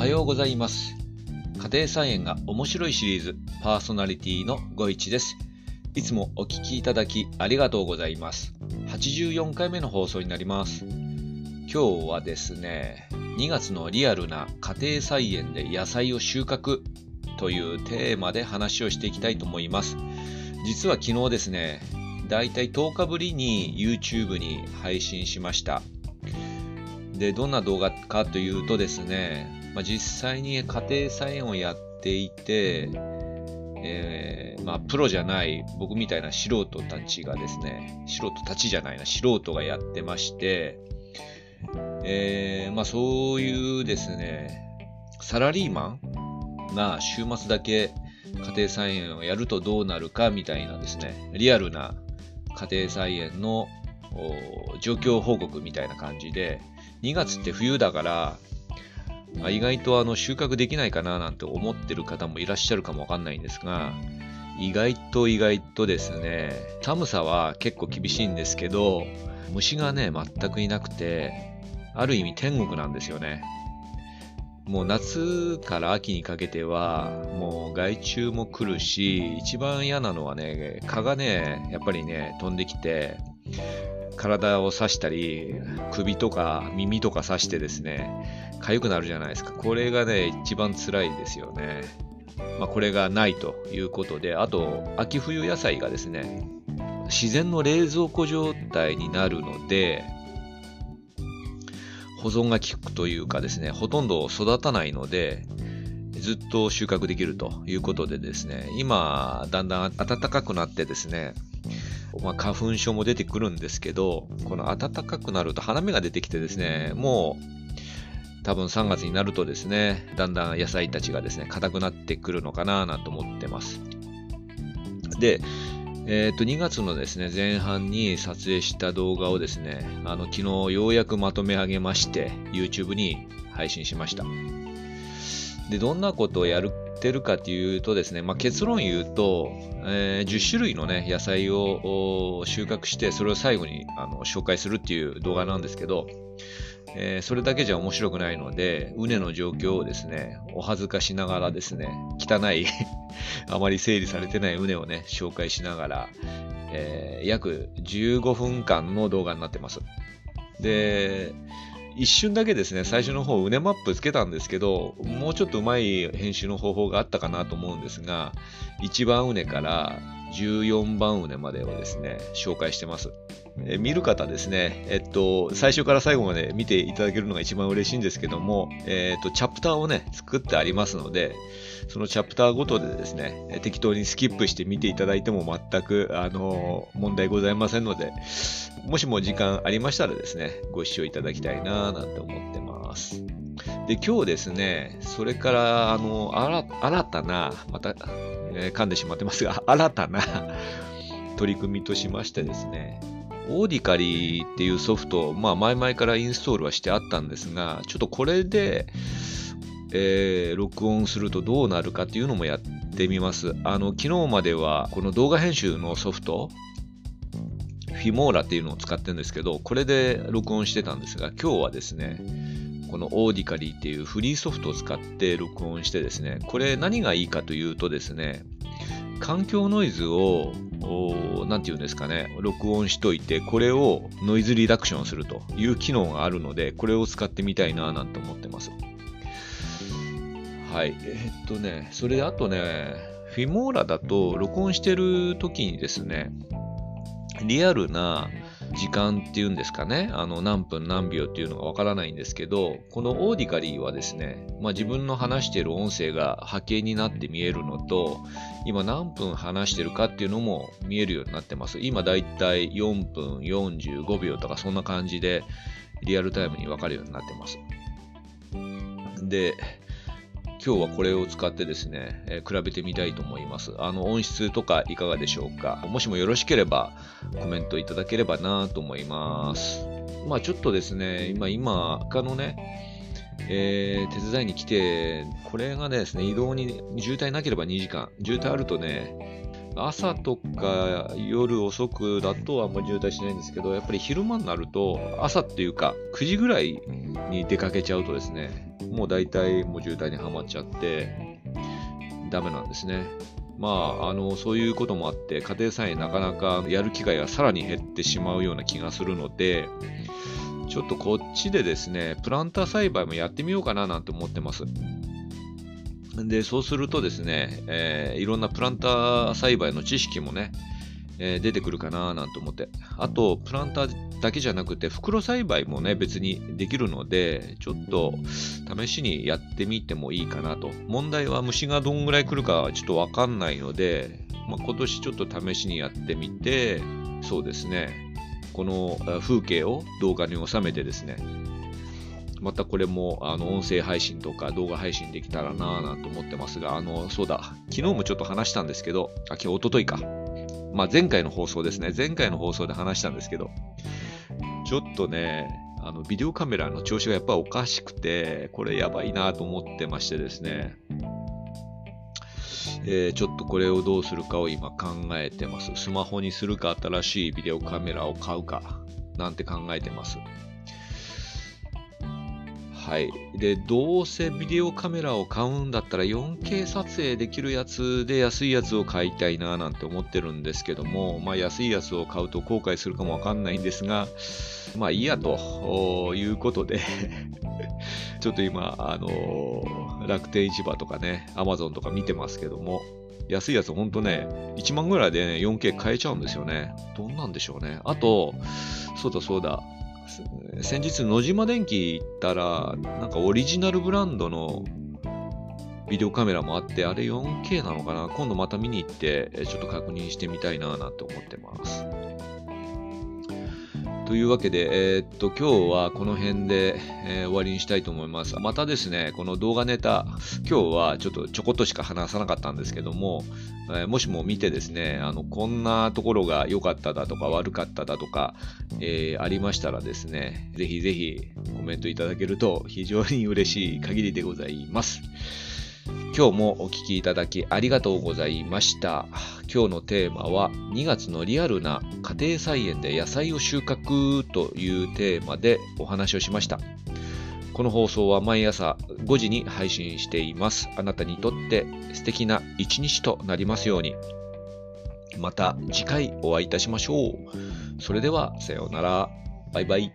はようございます。家庭菜園が面白いシリーズパーソナリティのごいちです。いつもお聞きいただきありがとうございます。84回目の放送になります。今日はですね、2月のリアルな家庭菜園で野菜を収穫というテーマで話をしていきたいと思います。実は昨日ですね、だいたい10日ぶりに YouTube に配信しました。で、どんな動画かというとですね、まあ、実際に家庭菜園をやっていて、えーまあ、プロじゃない僕みたいな素人たちがですね、素人たちじゃないな、素人がやってまして、えーまあ、そういうですね、サラリーマンが週末だけ家庭菜園をやるとどうなるかみたいなですね、リアルな家庭菜園の状況報告みたいな感じで、2月って冬だから、あ意外とあの収穫できないかななんて思ってる方もいらっしゃるかもわかんないんですが、意外と意外とですね、寒さは結構厳しいんですけど、虫がね、全くいなくて、ある意味天国なんですよね。もう夏から秋にかけては、もう害虫も来るし、一番嫌なのはね、蚊がね、やっぱりね、飛んできて、体を刺したり、首とか耳とか刺してですね、痒くなるじゃないですか。これがね、一番辛いですよね。まあ、これがないということで、あと、秋冬野菜がですね、自然の冷蔵庫状態になるので、保存が効くというかですね、ほとんど育たないので、ずっと収穫できるということでですね、今、だんだん暖かくなってですね、まあ、花粉症も出てくるんですけど、この暖かくなると花芽が出てきてですね、もう多分3月になるとですね、だんだん野菜たちがですね、硬くなってくるのかななんて思ってます。で、えっ、と、2月のですね、前半に撮影した動画をですね、あの、昨日ようやくまとめ上げまして、YouTube に配信しました。で、どんなことをやってるかというとですね、まあ、結論言うと、えー10種類のね、野菜を収穫して、それを最後にあの紹介するっていう動画なんですけど、えーそれだけじゃ面白くないので、畝の状況をですね、お恥ずかしながらですね、汚い、あまり整理されてない畝をね、紹介しながら、えー約15分間の動画になってます。で、一瞬だけですね、最初の方、畝マップつけたんですけど、もうちょっとうまい編集の方法があったかなと思うんですが、1番畝から14番畝までをですね、紹介してます。えー見る方ですね、えっと、最初から最後まで見ていただけるのが一番嬉しいんですけども、えっと、チャプターをね、作ってありますので、そのチャプターごとでですね、えー適当にスキップして見ていただいても全く、あのー問題ございませんので、もしも時間ありましたらですね、ご視聴いただきたいななんて思ってます。で、今日ですね、それから、あの、新たな、また、えー噛んでしまってますが、新たな取り組みとしましてですね、オーディカリーっていうソフト、まあ前々からインストールはしてあったんですが、ちょっとこれで、えー録音するとどうなるかっていうのもやってみます。あの、昨日まではこの動画編集のソフト、フィモーラっていうのを使ってるんですけど、これで録音してたんですが、今日はですね、このオーディカリーっていうフリーソフトを使って録音してですね、これ何がいいかというとですね、環境ノイズを、おなんていうんですかね、録音しといて、これをノイズリダクションするという機能があるので、これを使ってみたいななんて思ってます。はい。えーっとね、それであとね、フィモーラだと録音してる時にですね、リアルな時間っていうんですかね、あの何分何秒っていうのがわからないんですけど、このオーディカリーはですね、まあ、自分の話している音声が波形になって見えるのと、今何分話してるかっていうのも見えるようになってます。今だいたい4分45秒とかそんな感じでリアルタイムにわかるようになってます。で、今日はこれを使ってですね、えー比べてみたいと思います。あの音質とかいかがでしょうか？もしもよろしければコメントいただければなと思います。まあちょっとですね、今、今、他のね、えー手伝いに来て、これがですね、移動に渋滞なければ2時間、渋滞あるとね、朝とか夜遅くだとあんまり渋滞しないんですけど、やっぱり昼間になると、朝っていうか9時ぐらいに出かけちゃうとですね、もう大体もう渋滞にはまっちゃって、ダメなんですね。まあ、あの、そういうこともあって、家庭菜園なかなかやる機会がさらに減ってしまうような気がするので、ちょっとこっちでですね、プランター栽培もやってみようかななんて思ってます。で、そうするとですね、えー、いろんなプランター栽培の知識もね、えー、出てくるかななんて思って。あと、プランターだけじゃなくて、袋栽培もね、別にできるので、ちょっと試しにやってみてもいいかなと。問題は虫がどんぐらい来るかちょっとわかんないので、まあ、今年ちょっと試しにやってみて、そうですね、この風景を動画に収めてですね、またこれもあの音声配信とか動画配信できたらなぁなんて思ってますが、あの、そうだ、昨日もちょっと話したんですけど、あ、今日、おとといか。まあ、前回の放送ですね。前回の放送で話したんですけど、ちょっとね、あの、ビデオカメラの調子がやっぱおかしくて、これやばいなと思ってましてですね、えー、ちょっとこれをどうするかを今考えてます。スマホにするか新しいビデオカメラを買うかなんて考えてます。はい。で、どうせビデオカメラを買うんだったら 4K 撮影できるやつで安いやつを買いたいななんて思ってるんですけども、まあ安いやつを買うと後悔するかもわかんないんですが、まあいいやということで ちょっと今、あのー、楽天市場とかね、アマゾンとか見てますけども、安いやつほんとね、1万ぐらいでね、4K 買えちゃうんですよね。どんなんでしょうね。あと、そうだそうだ、先日野島電機行ったら、なんかオリジナルブランドのビデオカメラもあって、あれ 4K なのかな？今度また見に行って、ちょっと確認してみたいななんて思ってます。というわけで、えー、っと、今日はこの辺で、えー、終わりにしたいと思います。またですね、この動画ネタ、今日はちょっとちょこっとしか話さなかったんですけども、えー、もしも見てですね、あの、こんなところが良かっただとか悪かっただとか、えありましたらですね、ぜひぜひコメントいただけると非常に嬉しい限りでございます。今日もお聴きいただきありがとうございました。今日のテーマは2月のリアルな家庭菜園で野菜を収穫というテーマでお話をしました。この放送は毎朝5時に配信しています。あなたにとって素敵な一日となりますように。また次回お会いいたしましょう。それではさようなら。バイバイ。